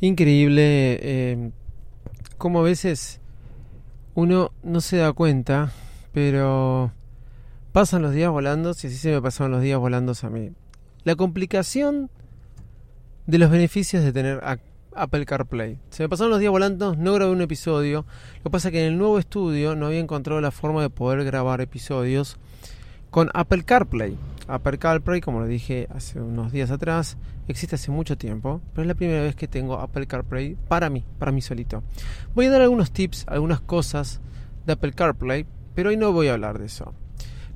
Increíble eh, como a veces uno no se da cuenta, pero pasan los días volando, si así se me pasaron los días volando a mí. La complicación de los beneficios de tener Apple CarPlay. Se me pasaron los días volando, no grabé un episodio. Lo que pasa es que en el nuevo estudio no había encontrado la forma de poder grabar episodios con Apple CarPlay. Apple CarPlay, como lo dije hace unos días atrás, existe hace mucho tiempo, pero es la primera vez que tengo Apple CarPlay para mí, para mí solito. Voy a dar algunos tips, algunas cosas de Apple CarPlay, pero hoy no voy a hablar de eso.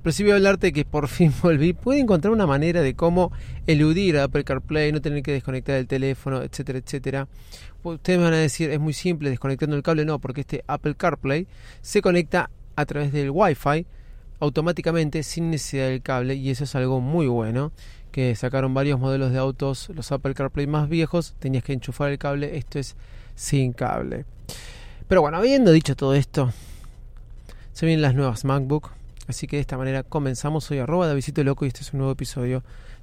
Pero sí voy a hablarte de que por fin volví. Pude encontrar una manera de cómo eludir a Apple CarPlay, no tener que desconectar el teléfono, etcétera, etcétera. Ustedes me van a decir, es muy simple desconectando el cable. No, porque este Apple CarPlay se conecta a través del Wi-Fi automáticamente sin necesidad del cable y eso es algo muy bueno que sacaron varios modelos de autos los Apple CarPlay más viejos tenías que enchufar el cable esto es sin cable. Pero bueno habiendo dicho todo esto se vienen las nuevas MacBook así que de esta manera comenzamos hoy. Arroba de visito loco y este es un nuevo episodio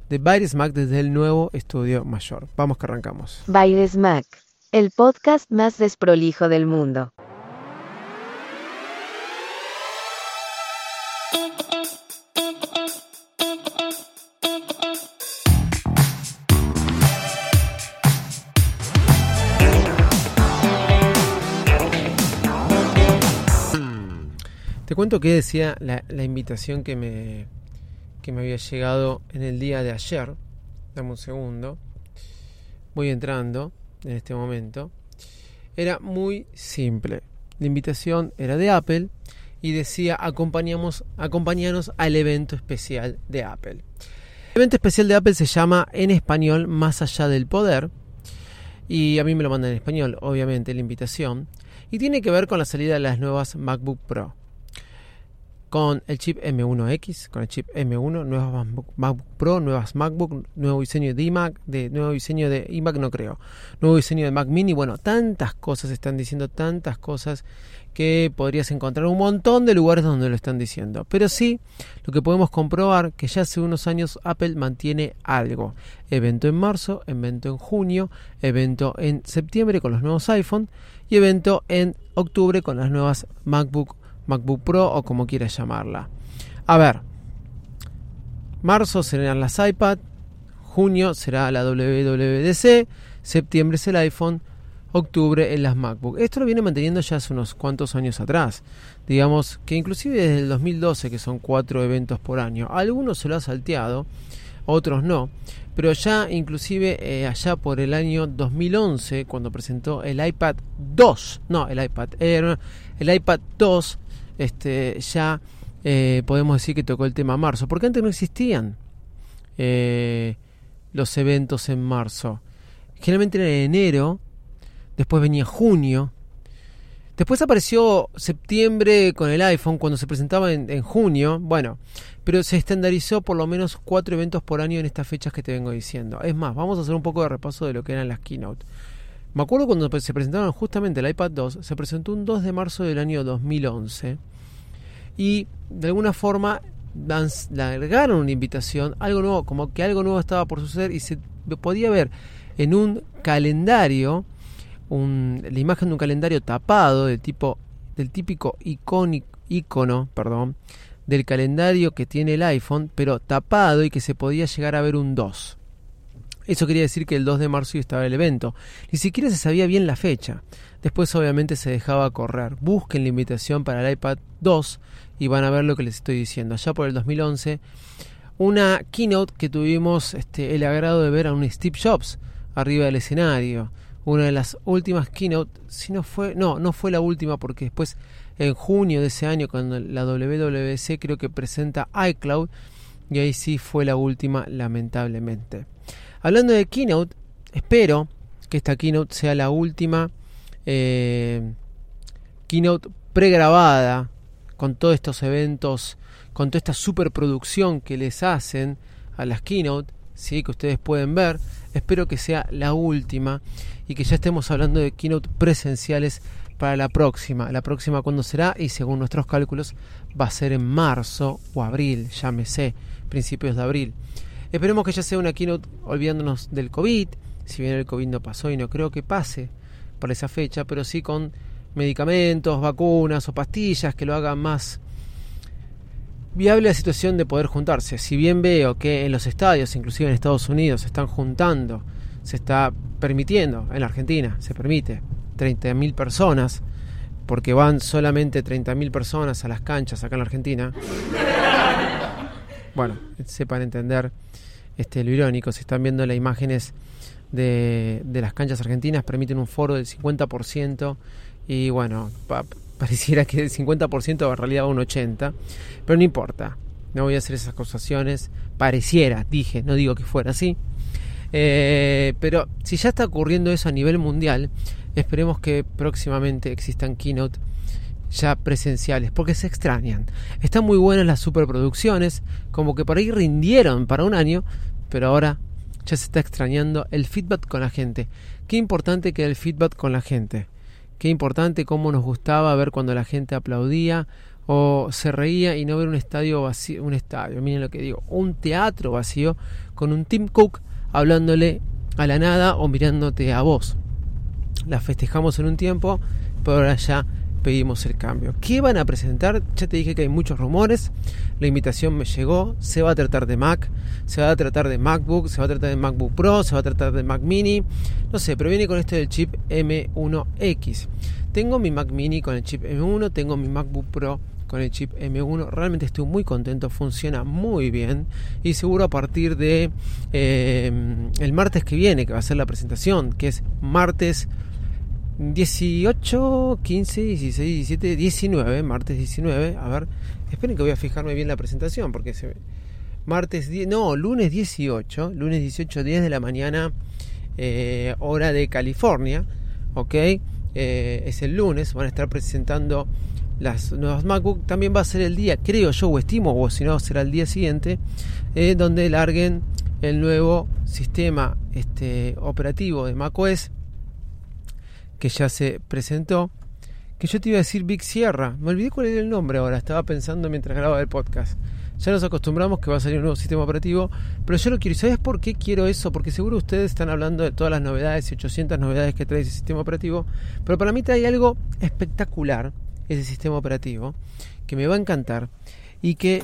de Baires Mac desde el nuevo estudio mayor. Vamos que arrancamos. Baires Mac el podcast más desprolijo del mundo Te cuento que decía la, invitación que me, que me había llegado en el día de ayer. Dame un segundo. Voy entrando en este momento. Era muy simple. La invitación era de Apple y decía acompañamos, acompañanos al evento especial de Apple. El evento especial de Apple se llama en español Más allá del poder. Y a mí me lo mandan en español, obviamente, la invitación. Y tiene que ver con la salida de las nuevas MacBook Pro con el chip M1X, con el chip M1, nuevas MacBook Pro, nuevas MacBook, nuevo diseño de iMac, de nuevo diseño de iMac no creo, nuevo diseño de Mac Mini, bueno, tantas cosas están diciendo, tantas cosas que podrías encontrar un montón de lugares donde lo están diciendo. Pero sí, lo que podemos comprobar que ya hace unos años Apple mantiene algo. Evento en marzo, evento en junio, evento en septiembre con los nuevos iPhone y evento en octubre con las nuevas MacBook MacBook Pro o como quieras llamarla. A ver, marzo serán las iPad, junio será la WWDC, septiembre es el iPhone, octubre en las MacBook. Esto lo viene manteniendo ya hace unos cuantos años atrás. Digamos que inclusive desde el 2012, que son cuatro eventos por año, algunos se lo ha salteado, otros no. Pero ya inclusive eh, allá por el año 2011, cuando presentó el iPad 2, no, el iPad Air, el iPad 2, este, ya eh, podemos decir que tocó el tema marzo, porque antes no existían eh, los eventos en marzo. Generalmente era en enero, después venía junio, después apareció septiembre con el iPhone cuando se presentaba en, junio, bueno, pero se estandarizó por lo menos cuatro eventos por año en estas fechas que te vengo diciendo. Es más, vamos a hacer un poco de repaso de lo que eran las keynote. Me acuerdo cuando se presentaron justamente el iPad 2, se presentó un 2 de marzo del año 2011 y de alguna forma largaron una invitación, algo nuevo, como que algo nuevo estaba por suceder y se podía ver en un calendario, la imagen de un calendario tapado del tipo del típico icono, perdón, del calendario que tiene el iPhone, pero tapado y que se podía llegar a ver un 2. Eso quería decir que el 2 de marzo estaba el evento. Ni siquiera se sabía bien la fecha. Después obviamente se dejaba correr. Busquen la invitación para el iPad 2 y van a ver lo que les estoy diciendo. Allá por el 2011, una keynote que tuvimos este, el agrado de ver a un Steve Jobs arriba del escenario. Una de las últimas keynote, si no fue, no, no fue la última porque después en junio de ese año cuando la WWC creo que presenta iCloud y ahí sí fue la última lamentablemente. Hablando de Keynote, espero que esta Keynote sea la última eh, Keynote pregrabada con todos estos eventos, con toda esta superproducción que les hacen a las Keynote, ¿sí? que ustedes pueden ver. Espero que sea la última y que ya estemos hablando de Keynote presenciales para la próxima. La próxima cuando será y según nuestros cálculos va a ser en marzo o abril, sé, principios de abril. Esperemos que ya sea una keynote olvidándonos del COVID, si bien el COVID no pasó y no creo que pase por esa fecha, pero sí con medicamentos, vacunas o pastillas que lo hagan más viable la situación de poder juntarse. Si bien veo que en los estadios, inclusive en Estados Unidos, se están juntando, se está permitiendo, en la Argentina se permite. 30.000 personas, porque van solamente 30.000 personas a las canchas acá en la Argentina. Bueno, sepan entender este, lo irónico, si están viendo las imágenes de, de las canchas argentinas, permiten un foro del 50% y bueno, pareciera que el 50% en realidad va a un 80%, pero no importa, no voy a hacer esas acusaciones, pareciera, dije, no digo que fuera así, eh, pero si ya está ocurriendo eso a nivel mundial, esperemos que próximamente existan keynote ya presenciales, porque se extrañan. Están muy buenas las superproducciones, como que por ahí rindieron para un año, pero ahora ya se está extrañando el feedback con la gente. Qué importante que el feedback con la gente. Qué importante cómo nos gustaba ver cuando la gente aplaudía o se reía y no ver un estadio vacío, un estadio, miren lo que digo, un teatro vacío con un Tim Cook hablándole a la nada o mirándote a vos. La festejamos en un tiempo, pero ahora ya pedimos el cambio. ¿Qué van a presentar? Ya te dije que hay muchos rumores. La invitación me llegó. Se va a tratar de Mac, se va a tratar de MacBook, se va a tratar de MacBook Pro, se va a tratar de Mac Mini. No sé, pero viene con este del chip M1X. Tengo mi Mac Mini con el chip M1, tengo mi MacBook Pro con el chip M1. Realmente estoy muy contento, funciona muy bien y seguro a partir de eh, el martes que viene, que va a ser la presentación, que es martes 18, 15, 16, 17, 19, martes 19. A ver, esperen que voy a fijarme bien la presentación porque se martes 10, no, lunes 18, lunes 18, 10 de la mañana, eh, hora de California, ok, eh, es el lunes, van a estar presentando las nuevas MacBook. También va a ser el día, creo yo, o estimo, o si no, será el día siguiente, eh, donde larguen el nuevo sistema este, operativo de macOS que ya se presentó, que yo te iba a decir Big Sierra, me olvidé cuál era el nombre ahora, estaba pensando mientras grababa el podcast. Ya nos acostumbramos que va a salir un nuevo sistema operativo, pero yo lo quiero. ¿Y sabes por qué quiero eso? Porque seguro ustedes están hablando de todas las novedades y 800 novedades que trae ese sistema operativo, pero para mí trae algo espectacular ese sistema operativo que me va a encantar y que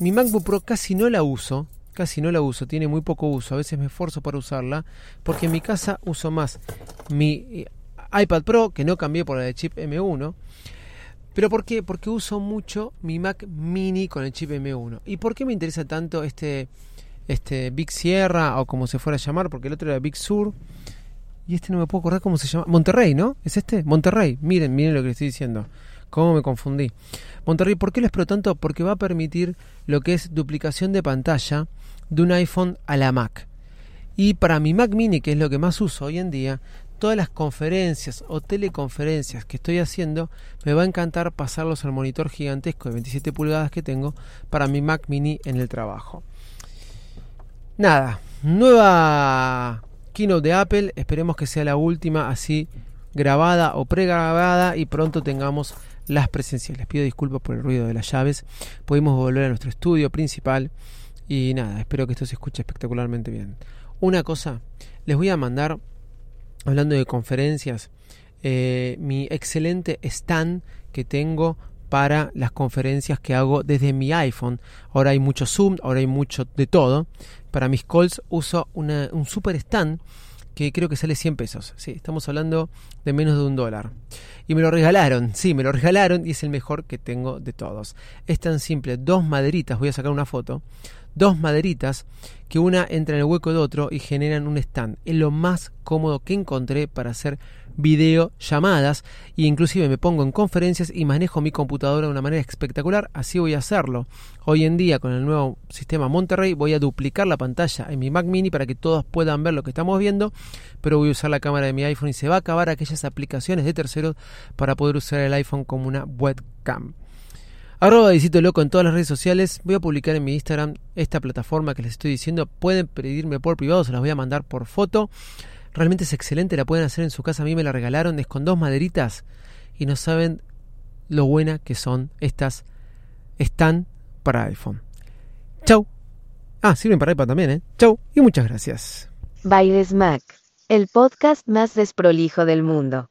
mi MacBook Pro casi no la uso, casi no la uso, tiene muy poco uso, a veces me esfuerzo para usarla, porque en mi casa uso más mi eh, iPad Pro, que no cambié por la de chip M1, pero ¿por qué? Porque uso mucho mi Mac Mini con el chip M1. ¿Y por qué me interesa tanto este, este Big Sierra o como se fuera a llamar? Porque el otro era Big Sur. Y este no me puedo acordar cómo se llama. Monterrey, ¿no? ¿Es este? Monterrey. Miren, miren lo que estoy diciendo. ¿Cómo me confundí? Monterrey, ¿por qué lo espero tanto? Porque va a permitir lo que es duplicación de pantalla de un iPhone a la Mac. Y para mi Mac mini, que es lo que más uso hoy en día, todas las conferencias o teleconferencias que estoy haciendo, me va a encantar pasarlos al monitor gigantesco de 27 pulgadas que tengo para mi Mac mini en el trabajo. Nada, nueva keynote de Apple, esperemos que sea la última así grabada o pregrabada y pronto tengamos las presenciales. Pido disculpas por el ruido de las llaves. Podemos volver a nuestro estudio principal y nada, espero que esto se escuche espectacularmente bien. Una cosa, les voy a mandar, hablando de conferencias, eh, mi excelente stand que tengo para las conferencias que hago desde mi iPhone. Ahora hay mucho Zoom, ahora hay mucho de todo. Para mis calls uso un super stand que creo que sale 100 pesos. Estamos hablando de menos de un dólar. Y me lo regalaron, sí, me lo regalaron y es el mejor que tengo de todos. Es tan simple, dos maderitas, voy a sacar una foto, dos maderitas que una entra en el hueco de otro y generan un stand. Es lo más cómodo que encontré para hacer videollamadas e inclusive me pongo en conferencias y manejo mi computadora de una manera espectacular, así voy a hacerlo. Hoy en día con el nuevo sistema Monterrey voy a duplicar la pantalla en mi Mac mini para que todos puedan ver lo que estamos viendo, pero voy a usar la cámara de mi iPhone y se va a acabar aquellas aplicaciones de terceros para poder usar el iPhone como una webcam. Arroba Visito Loco en todas las redes sociales. Voy a publicar en mi Instagram esta plataforma que les estoy diciendo. Pueden pedirme por privado, se las voy a mandar por foto. Realmente es excelente, la pueden hacer en su casa. A mí me la regalaron, es con dos maderitas y no saben lo buena que son estas. Están para iPhone. Chau. Ah, sirven para iPad también, ¿eh? Chau y muchas gracias. Bailes Mac, el podcast más desprolijo del mundo.